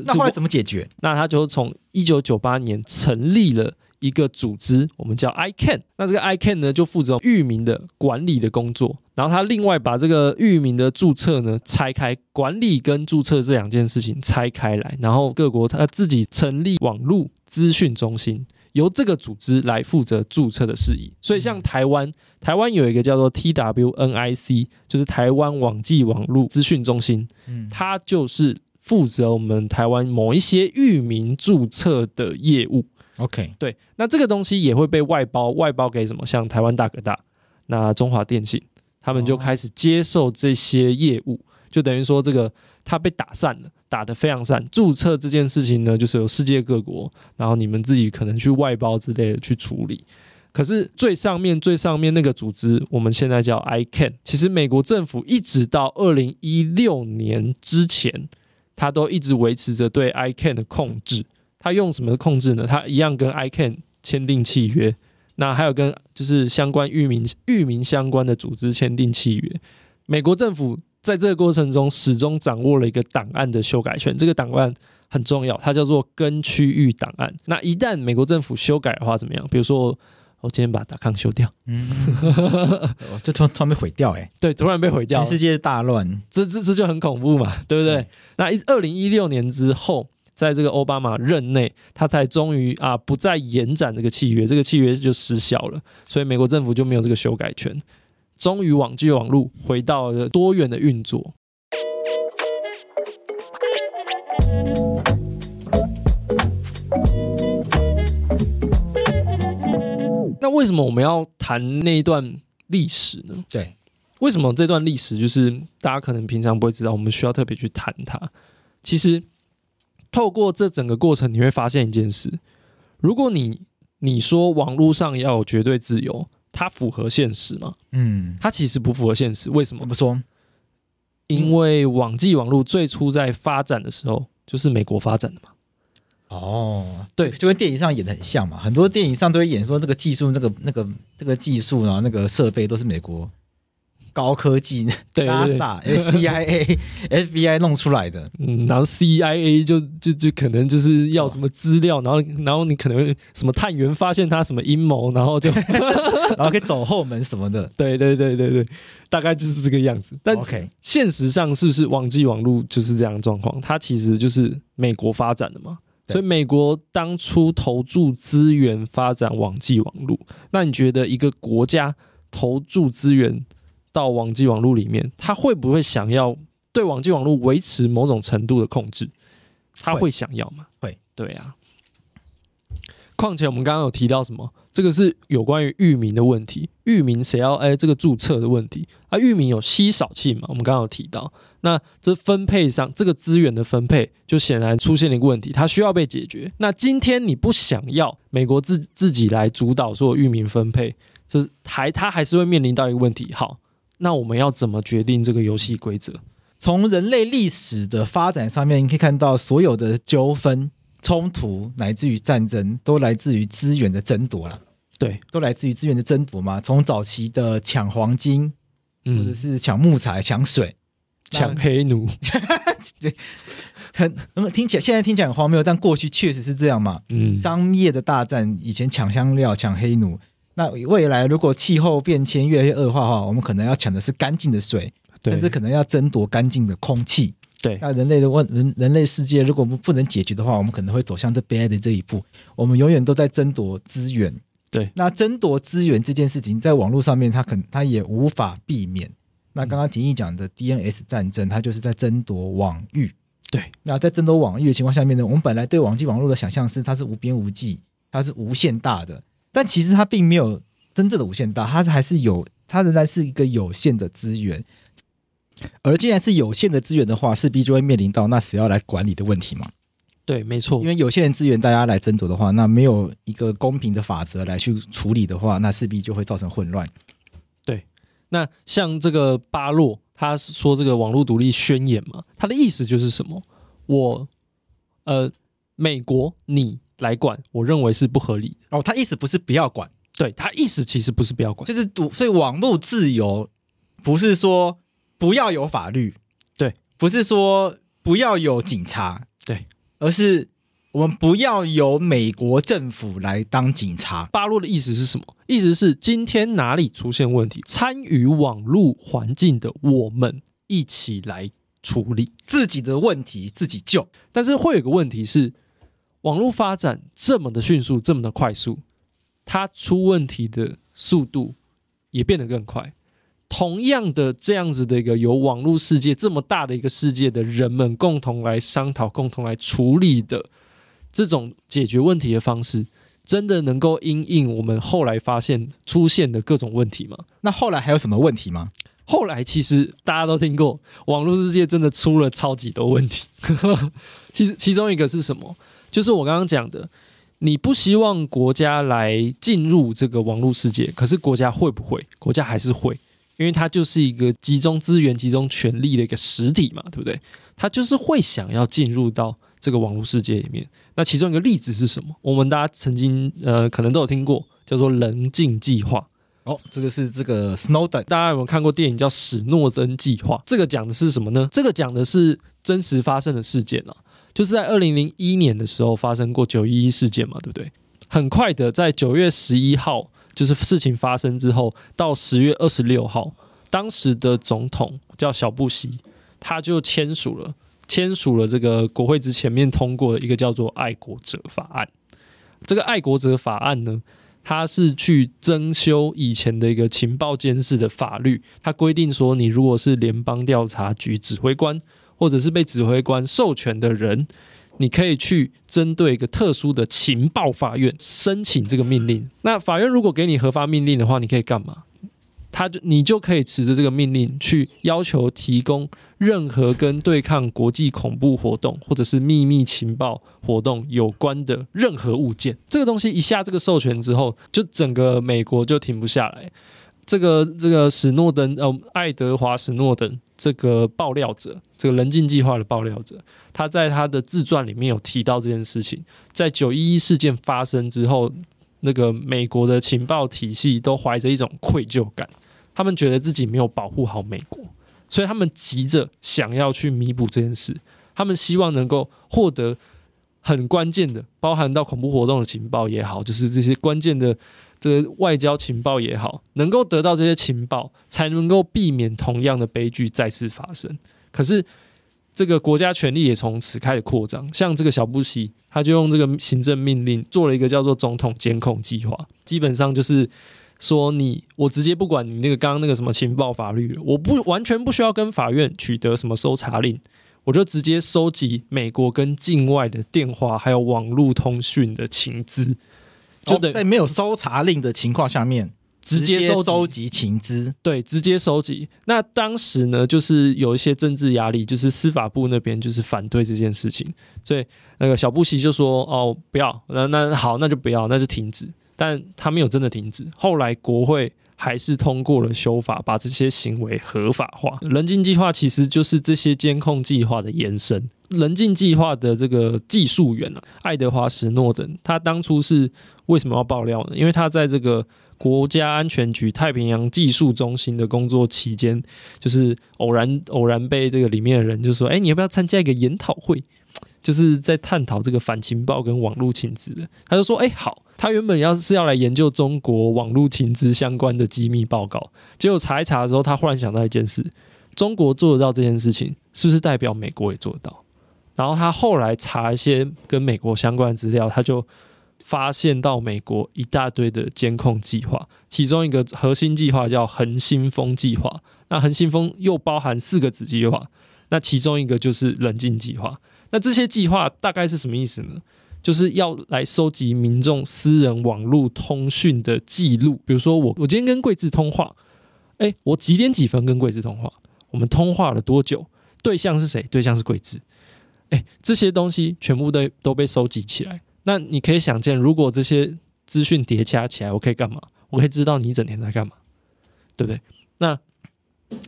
那后来怎么解决？那他就从一九九八年成立了。一个组织，我们叫 ICANN。那这个 ICANN 呢，就负责域名的管理的工作。然后他另外把这个域名的注册呢拆开，管理跟注册这两件事情拆开来。然后各国他自己成立网络资讯中心，由这个组织来负责注册的事宜。所以像台湾，台湾有一个叫做 TWNIC，就是台湾网际网络资讯中心。嗯，它就是负责我们台湾某一些域名注册的业务。OK，对，那这个东西也会被外包，外包给什么？像台湾大哥大，那中华电信，他们就开始接受这些业务，就等于说这个它被打散了，打得非常散。注册这件事情呢，就是由世界各国，然后你们自己可能去外包之类的去处理。可是最上面最上面那个组织，我们现在叫 ICAN，其实美国政府一直到二零一六年之前，它都一直维持着对 ICAN 的控制。他用什么控制呢？他一样跟 ICANN 签订契约，那还有跟就是相关域名域名相关的组织签订契约。美国政府在这个过程中始终掌握了一个档案的修改权，这个档案很重要，它叫做根区域档案。那一旦美国政府修改的话，怎么样？比如说我今天把达康修掉，嗯，就突然突然被毁掉，欸，哎，对，突然被毁掉，全世界大乱，这这这就很恐怖嘛，对不对？嗯，那一二零一六年之后。在这个奥巴马任内，他才终于啊不再延展这个契约，这个契约就失效了，所以美国政府就没有这个修改权，终于网际网路回到了多元的运作。那为什么我们要谈那一段历史呢？对，为什么这段历史就是大家可能平常不会知道，我们需要特别去谈它？其实。透过这整个过程，你会发现一件事：如果你你说网络上要有绝对自由，它符合现实吗？嗯，它其实不符合现实。为什么？怎么说？因为网际网络最初在发展的时候，就是美国发展的嘛。哦，对，就跟电影上演的很像嘛。很多电影上都会演说，这个技术、那个、那个、那个技术然后，那个设备都是美国。高科技呢 对，NASA、CIA、FBI 弄出来的，嗯，然后 CIA 就就就可能就是要什么资料，然后然后你可能什么探员发现他什么阴谋，然后就 然后可以走后门什么的，对对对对对，大概就是这个样子。但 OK，现实上是不是网际网络就是这样状况？它其实就是美国发展的嘛，所以美国当初投注资源发展网际网络，那你觉得一个国家投注资源？到网际网络里面，他会不会想要对网际网络维持某种程度的控制？他会想要吗？会，对啊。况且我们刚刚有提到什么？这个是有关于域名的问题，域名谁要哎这个注册的问题啊？域名有稀少性嘛？我们刚刚有提到，那这分配上这个资源的分配就显然出现了一个问题，它需要被解决。那今天你不想要美国自自己来主导所有域名分配，这还它还是会面临到一个问题。好。那我们要怎么决定这个游戏规则？从人类历史的发展上面，你可以看到所有的纠纷、冲突，乃至于战争，都来自于资源的争夺了。对，都来自于资源的争夺嘛。从早期的抢黄金，或者是抢木材、抢水、抢黑奴，对，很听起来现在听起来很荒谬，但过去确实是这样嘛。嗯，商业的大战，以前抢香料、抢黑奴。那未来如果气候变迁越来越恶化的话，我们可能要抢的是干净的水，甚至可能要争夺干净的空气。对，那人类的问人人类世界如果不不能解决的话，我们可能会走向这悲哀的这一步。我们永远都在争夺资源。对，那争夺资源这件事情，在网络上面，它可能它也无法避免。那刚刚廷义讲的 DNS 战争，它就是在争夺网域。对，那在争夺网域的情况下面呢，我们本来对网际网络的想象是它是无边无际，它是无限大的。但其实它并没有真正的无限大，它还是有，它仍然是一个有限的资源。而既然是有限的资源的话，势必就会面临到那谁要来管理的问题嘛。对，没错。因为有限的资源大家来争夺的话，那没有一个公平的法则来去处理的话，那势必就会造成混乱。对，那像这个巴洛他说这个网络独立宣言嘛，他的意思就是什么？我呃，美国你来管，我认为是不合理的。哦，他意思不是不要管，对，他意思其实不是不要管，就是独，所以网络自由不是说。不要有法律，对，不是说不要有警察，对，而是我们不要由美国政府来当警察。巴洛的意思是什么？意思是今天哪里出现问题，参与网络环境的我们一起来处理自己的问题，自己救。但是会有个问题是，网络发展这么的迅速，这么的快速，它出问题的速度也变得更快。同样的这样子的一个有网络世界这么大的一个世界的人们共同来商讨、共同来处理的这种解决问题的方式，真的能够因应我们后来发现出现的各种问题吗？那后来还有什么问题吗？后来其实大家都听过，网络世界真的出了超级多问题。其实其中一个是什么？就是我刚刚讲的，你不希望国家来进入这个网络世界，可是国家会不会？国家还是会。因为它就是一个集中资源、集中权力的一个实体嘛，对不对？它就是会想要进入到这个网络世界里面。那其中一个例子是什么？我们大家曾经呃可能都有听过，叫做“棱镜计划”。哦，这个是这个 Snowden，大家有没有看过电影叫《史诺登计划》？这个讲的是什么呢？这个讲的是真实发生的事件啊，就是在二零零一年的时候发生过九一一事件嘛，对不对？很快的，在九月十一号。就是事情发生之后，到十月二十六号，当时的总统叫小布希，他就签署了签署了这个国会之前面通过的一个叫做《爱国者法案》。这个《爱国者法案》呢，他是去增修以前的一个情报监视的法律。它规定说，你如果是联邦调查局指挥官，或者是被指挥官授权的人。你可以去针对一个特殊的情报法院申请这个命令。那法院如果给你核发命令的话，你可以干嘛？他就你就可以持着这个命令去要求提供任何跟对抗国际恐怖活动或者是秘密情报活动有关的任何物件。这个东西一下这个授权之后，就整个美国就停不下来。这个这个史诺登呃，爱德华史诺登这个爆料者。这个棱镜计划的爆料者，他在他的自传里面有提到这件事情。在九一一事件发生之后，那个美国的情报体系都怀着一种愧疚感，他们觉得自己没有保护好美国，所以他们急着想要去弥补这件事。他们希望能够获得很关键的，包含到恐怖活动的情报也好，就是这些关键的这个外交情报也好，能够得到这些情报，才能够避免同样的悲剧再次发生。可是，这个国家权力也从此开始扩张。像这个小布希，他就用这个行政命令做了一个叫做“总统监控计划”，基本上就是说你，我直接不管你那个刚刚那个什么情报法律，我不完全不需要跟法院取得什么搜查令，我就直接收集美国跟境外的电话还有网络通讯的情资，就等、哦、在没有搜查令的情况下面。直接收集情资，对，直接收集。那当时呢，就是有一些政治压力，就是司法部那边就是反对这件事情，所以那个小布希就说：“哦，不要，那那好，那就不要，那就停止。”但他没有真的停止。后来国会还是通过了修法，把这些行为合法化。棱镜计划其实就是这些监控计划的延伸。棱镜计划的这个技术员啊，爱德华史诺登，他当初是为什么要爆料呢？因为他在这个。国家安全局太平洋技术中心的工作期间，就是偶然偶然被这个里面的人就说：“哎，你要不要参加一个研讨会？就是在探讨这个反情报跟网络情资的。”他就说：“哎，好。”他原本要是要来研究中国网络情资相关的机密报告，结果查一查的时候，他忽然想到一件事：中国做得到这件事情，是不是代表美国也做得到？然后他后来查一些跟美国相关的资料，他就。发现到美国一大堆的监控计划，其中一个核心计划叫恒星风计划。那恒星风又包含四个子计划，那其中一个就是冷静计划。那这些计划大概是什么意思呢？就是要来收集民众私人网络通讯的记录。比如说我我今天跟贵志通话，哎，我几点几分跟贵志通话？我们通话了多久？对象是谁？对象是贵志。哎，这些东西全部都都被收集起来。那你可以想见，如果这些资讯叠加起来，我可以干嘛？我可以知道你整天在干嘛，对不对？那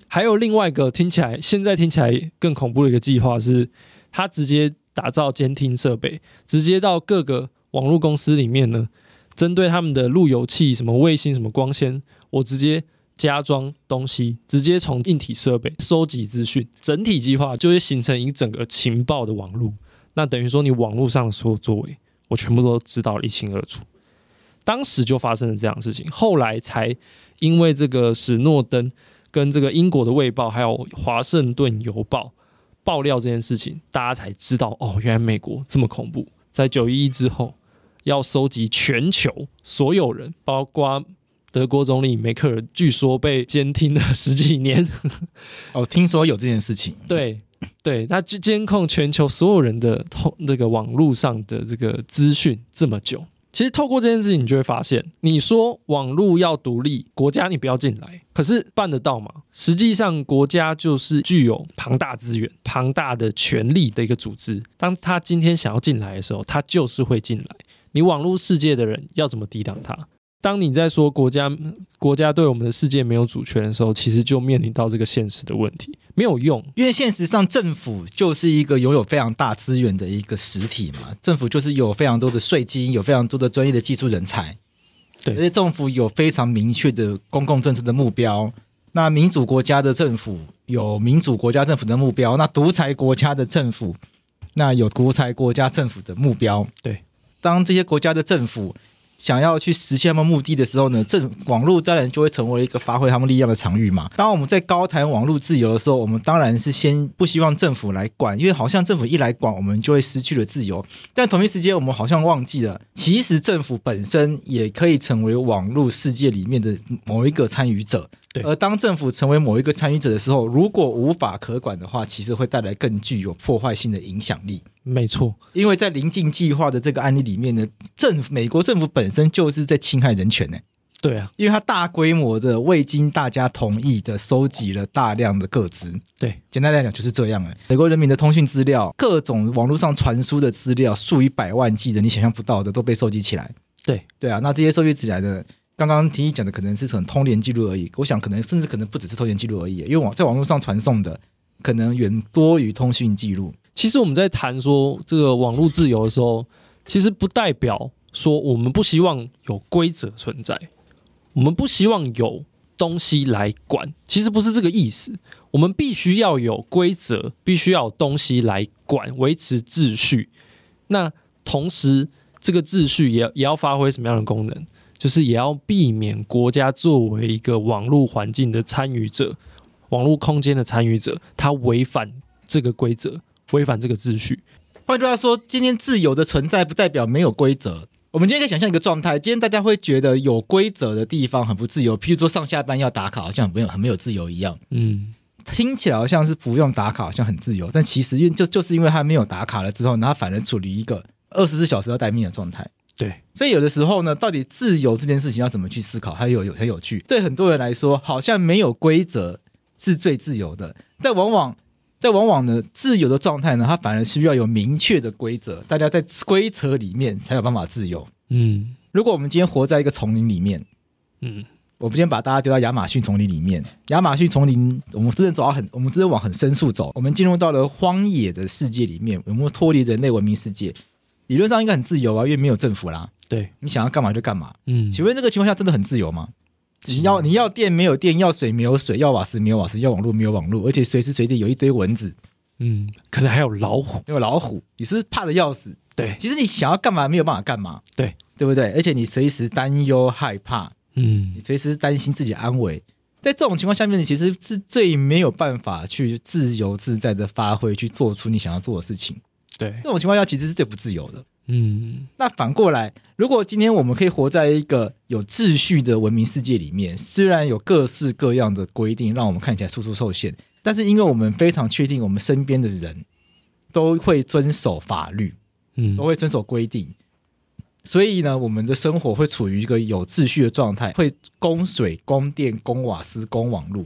还有另外一个听起来现在听起来更恐怖的一个计划是，他直接打造监听设备，直接到各个网络公司里面呢，针对他们的路由器、什么卫星、什么光纤，我直接加装东西，直接从硬体设备收集资讯，整体计划就会形成一整个情报的网络。那等于说，你网络上的所有作为，我全部都知道一清二楚。当时就发生了这样的事情，后来才因为这个史诺登跟这个英国的《卫报》还有《华盛顿邮报》爆料这件事情，大家才知道哦，原来美国这么恐怖，在九一一之后要收集全球所有人，包括德国总理梅克尔，据说被监听了十几年。哦，听说有这件事情。对对，他监控全球所有人的通这个网络上的这个资讯这么久。其实透过这件事情，你就会发现，你说网络要独立，国家你不要进来，可是办得到吗？实际上，国家就是具有庞大资源、庞大的权力的一个组织。当他今天想要进来的时候，他就是会进来。你网络世界的人要怎么抵挡他？当你在说国家国家对我们的世界没有主权的时候，其实就面临到这个现实的问题，没有用，因为现实上政府就是一个拥有非常大资源的一个实体嘛，政府就是有非常多的税金，有非常多的专业的技术人才，对，而且政府有非常明确的公共政策的目标。那民主国家的政府有民主国家政府的目标，那独裁国家的政府那有独裁国家政府的目标。对，当这些国家的政府。想要去实现他们目的的时候呢，这网络当然就会成为一个发挥他们力量的场域嘛。当我们在高谈网络自由的时候，我们当然是先不希望政府来管，因为好像政府一来管，我们就会失去了自由。但同一时间，我们好像忘记了，其实政府本身也可以成为网络世界里面的某一个参与者。对，而当政府成为某一个参与者的时候，如果无法可管的话，其实会带来更具有破坏性的影响力。没错，因为在临近计划的这个案例里面呢，政府美国政府本身就是在侵害人权呢。对啊，因为它大规模的未经大家同意的收集了大量的个资。对，简单来讲就是这样了。美国人民的通讯资料，各种网络上传输的资料，数以百万计的，你想象不到的都被收集起来。对，对啊，那这些收集起来的。刚刚听你讲的可能是很通联记录而已，我想可能甚至可能不只是通联记录而已，因为网在网络上传送的可能远多于通讯记录。其实我们在谈说这个网络自由的时候，其实不代表说我们不希望有规则存在，我们不希望有东西来管，其实不是这个意思。我们必须要有规则，必须要有东西来管，维持秩序。那同时，这个秩序也也要发挥什么样的功能？就是也要避免国家作为一个网络环境的参与者、网络空间的参与者，他违反这个规则，违反这个秩序。换句话说，今天自由的存在不代表没有规则。我们今天可以想象一个状态：今天大家会觉得有规则的地方很不自由，譬如说上下班要打卡，好像很没有很没有自由一样。嗯，听起来好像是不用打卡，好像很自由，但其实因为就就是因为他没有打卡了之后，他反而处于一个二十四小时要待命的状态。对，所以有的时候呢，到底自由这件事情要怎么去思考，它有有很有趣。对很多人来说，好像没有规则是最自由的，但往往但往往呢，自由的状态呢，它反而需要有明确的规则，大家在规则里面才有办法自由。嗯，如果我们今天活在一个丛林里面，嗯，我们今天把大家丢到亚马逊丛林里面，亚马逊丛林，我们真的走到很，我们真的往很深处走，我们进入到了荒野的世界里面，我们脱离人类文明世界。理论上应该很自由啊，因为没有政府啦。对，你想要干嘛就干嘛。嗯，请问这个情况下真的很自由吗？你要你要电没有电，要水没有水，要瓦斯没有瓦斯，要网络没有网络，而且随时随地有一堆蚊子，嗯，可能还有老虎，有老虎，你是，是怕的要死。对，其实你想要干嘛没有办法干嘛。对，对不对？而且你随时担忧害怕，嗯，你随时担心自己安危。在这种情况下面，你其实是最没有办法去自由自在的发挥，去做出你想要做的事情。对，这种情况下其实是最不自由的。嗯，那反过来，如果今天我们可以活在一个有秩序的文明世界里面，虽然有各式各样的规定让我们看起来处处受限，但是因为我们非常确定我们身边的人都会遵守法律，嗯都会遵守规定。所以呢，我们的生活会处于一个有秩序的状态，会供水、供电、供瓦斯、供网络，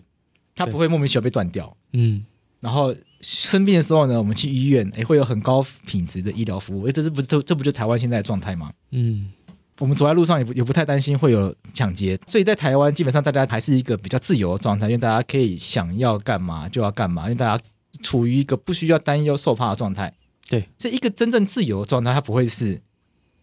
它不会莫名其妙被断掉。嗯，然后生病的时候呢，我们去医院，诶，会有很高品质的医疗服务。诶，这是不是这这不就台湾现在的状态吗？嗯，我们走在路上也不也不太担心会有抢劫，所以在台湾基本上大家还是一个比较自由的状态，因为大家可以想要干嘛就要干嘛，因为大家处于一个不需要担忧受怕的状态。对，这一个真正自由的状态，它不会是。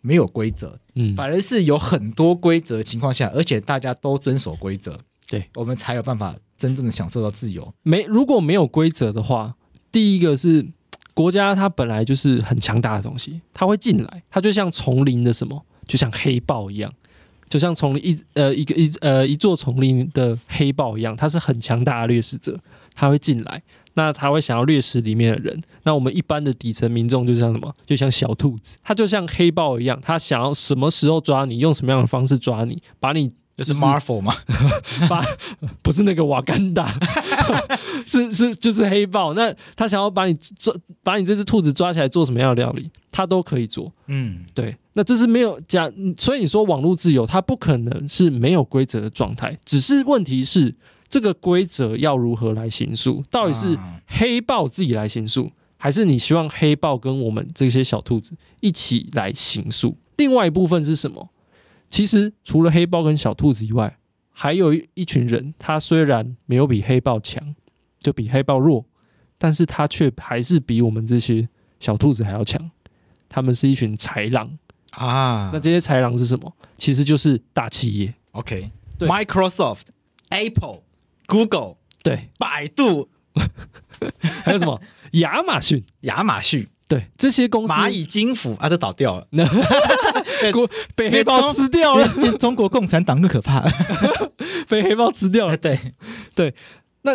没有规则，嗯，反而是有很多规则的情况下，而且大家都遵守规则，对，我们才有办法真正的享受到自由。没如果没有规则的话，第一个是国家它本来就是很强大的东西，它会进来，它就像丛林的什么，就像黑豹一样，就像丛林一呃一个一呃一座丛林的黑豹一样，它是很强大的掠食者，它会进来。那它会想要掠食里面的人，那我们一般的底层民众就像什么？就像小兔子，它就像黑豹一样，它想要什么时候抓你，用什么样的方式抓你，把你就是 Marvel 吗？把不是那个瓦干达，是是就是黑豹。那他想要把你抓，把你这只兔子抓起来做什么样的料理，他都可以做。嗯，对。那这是没有讲，所以你说网络自由，它不可能是没有规则的状态，只是问题是。这个规则要如何来行塑？到底是黑豹自己来行塑，还是你希望黑豹跟我们这些小兔子一起来行塑？另外一部分是什么？其实除了黑豹跟小兔子以外，还有一一群人，他虽然没有比黑豹强，就比黑豹弱，但是他却还是比我们这些小兔子还要强。他们是一群豺狼啊！那这些豺狼是什么？其实就是大企业。OK，对，Microsoft、Apple。Google 对，百度，还有什么亚马逊、亚马逊对这些公司，蚂蚁金服啊都倒掉了，被黑豹吃掉了。中国共产党更可怕，被黑豹吃掉了。对对，那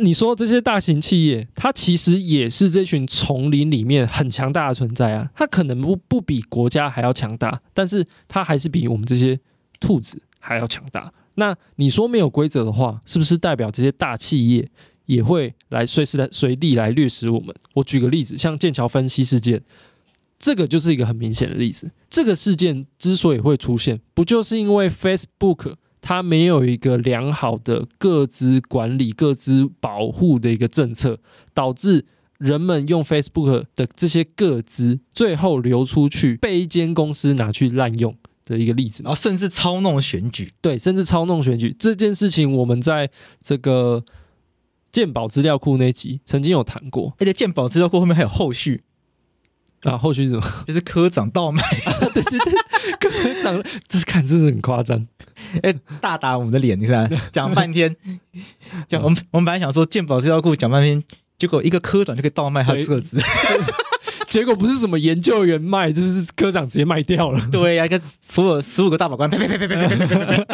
你说这些大型企业，它其实也是这群丛林里面很强大的存在啊。它可能不不比国家还要强大，但是它还是比我们这些兔子还要强大。那你说没有规则的话，是不是代表这些大企业也会来随时来随地来掠食我们？我举个例子，像剑桥分析事件，这个就是一个很明显的例子。这个事件之所以会出现，不就是因为 Facebook 它没有一个良好的个资管理、个资保护的一个政策，导致人们用 Facebook 的这些个资最后流出去，被一间公司拿去滥用。的一个例子，然后甚至操弄选举，对，甚至操弄选举这件事情，我们在这个鉴宝资料库那集曾经有谈过。而且鉴宝资料库后面还有后续啊，后续是什么？就是科长倒卖，对对对，科长，这看真是很夸张，哎、大打我们的脸，你看，讲半天，讲我们我们本来想说鉴宝这条库讲半天，结果一个科长就可以倒卖他的册子，结果不是什么研究员卖，就是科长直接卖掉了。对呀、一个所有十五个大法官，呸呸呸呸呸呸呸呸。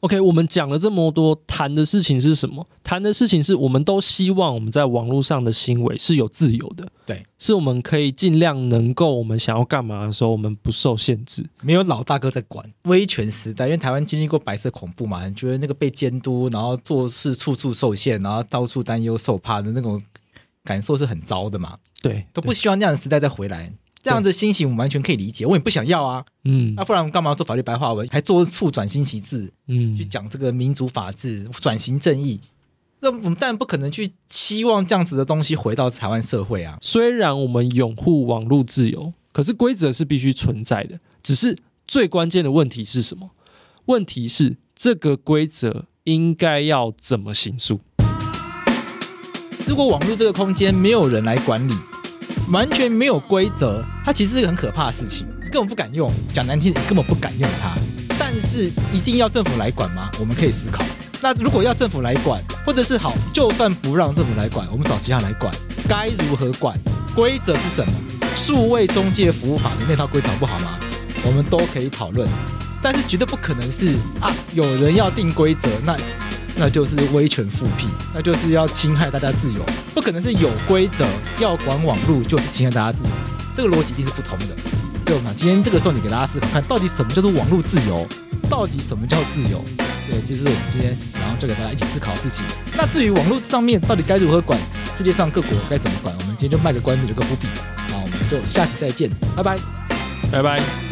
OK，我们讲了这么多，谈的事情是什么？谈的事情是我们都希望我们在网络上的行为是有自由的，对，是我们可以尽量能够我们想要干嘛的时候，我们不受限制，没有老大哥在管。威权时代，因为台湾经历过白色恐怖嘛，你觉得那个被监督，然后做事处处受限，然后到处担忧受怕的那种感受是很糟的嘛。对，都不希望那样的时代再回来，这样的心情我完全可以理解。我也不想要啊，嗯，那不然我干嘛要做法律白话文，还做促转新旗帜，嗯，去讲这个民主法治、转型正义？那我们当然不可能去期望这样子的东西回到台湾社会啊。虽然我们拥护网络自由，可是规则是必须存在的。只是最关键的问题是什么？问题是这个规则应该要怎么行诉？如果网络这个空间没有人来管理，完全没有规则，它其实是个很可怕的事情，根本不敢用。讲难听点，根本不敢用它。但是一定要政府来管吗？我们可以思考。那如果要政府来管，或者是好，就算不让政府来管，我们找其他来管，该如何管？规则是什么？数位中介服务法的那套规则不好吗？我们都可以讨论。但是绝对不可能是啊，有人要定规则，那。那就是威权复辟，那就是要侵害大家自由，不可能是有规则要管网络就是侵害大家自由，这个逻辑一定是不同的。所以我们今天这个重点给大家思考，看到底什么叫做网络自由，到底什么叫自由？对，这是我们今天然后就给大家一起思考的事情。那至于网络上面到底该如何管，世界上各国该怎么管，我们今天就卖个关子，留个伏笔。那我们就下期再见，拜拜。拜拜。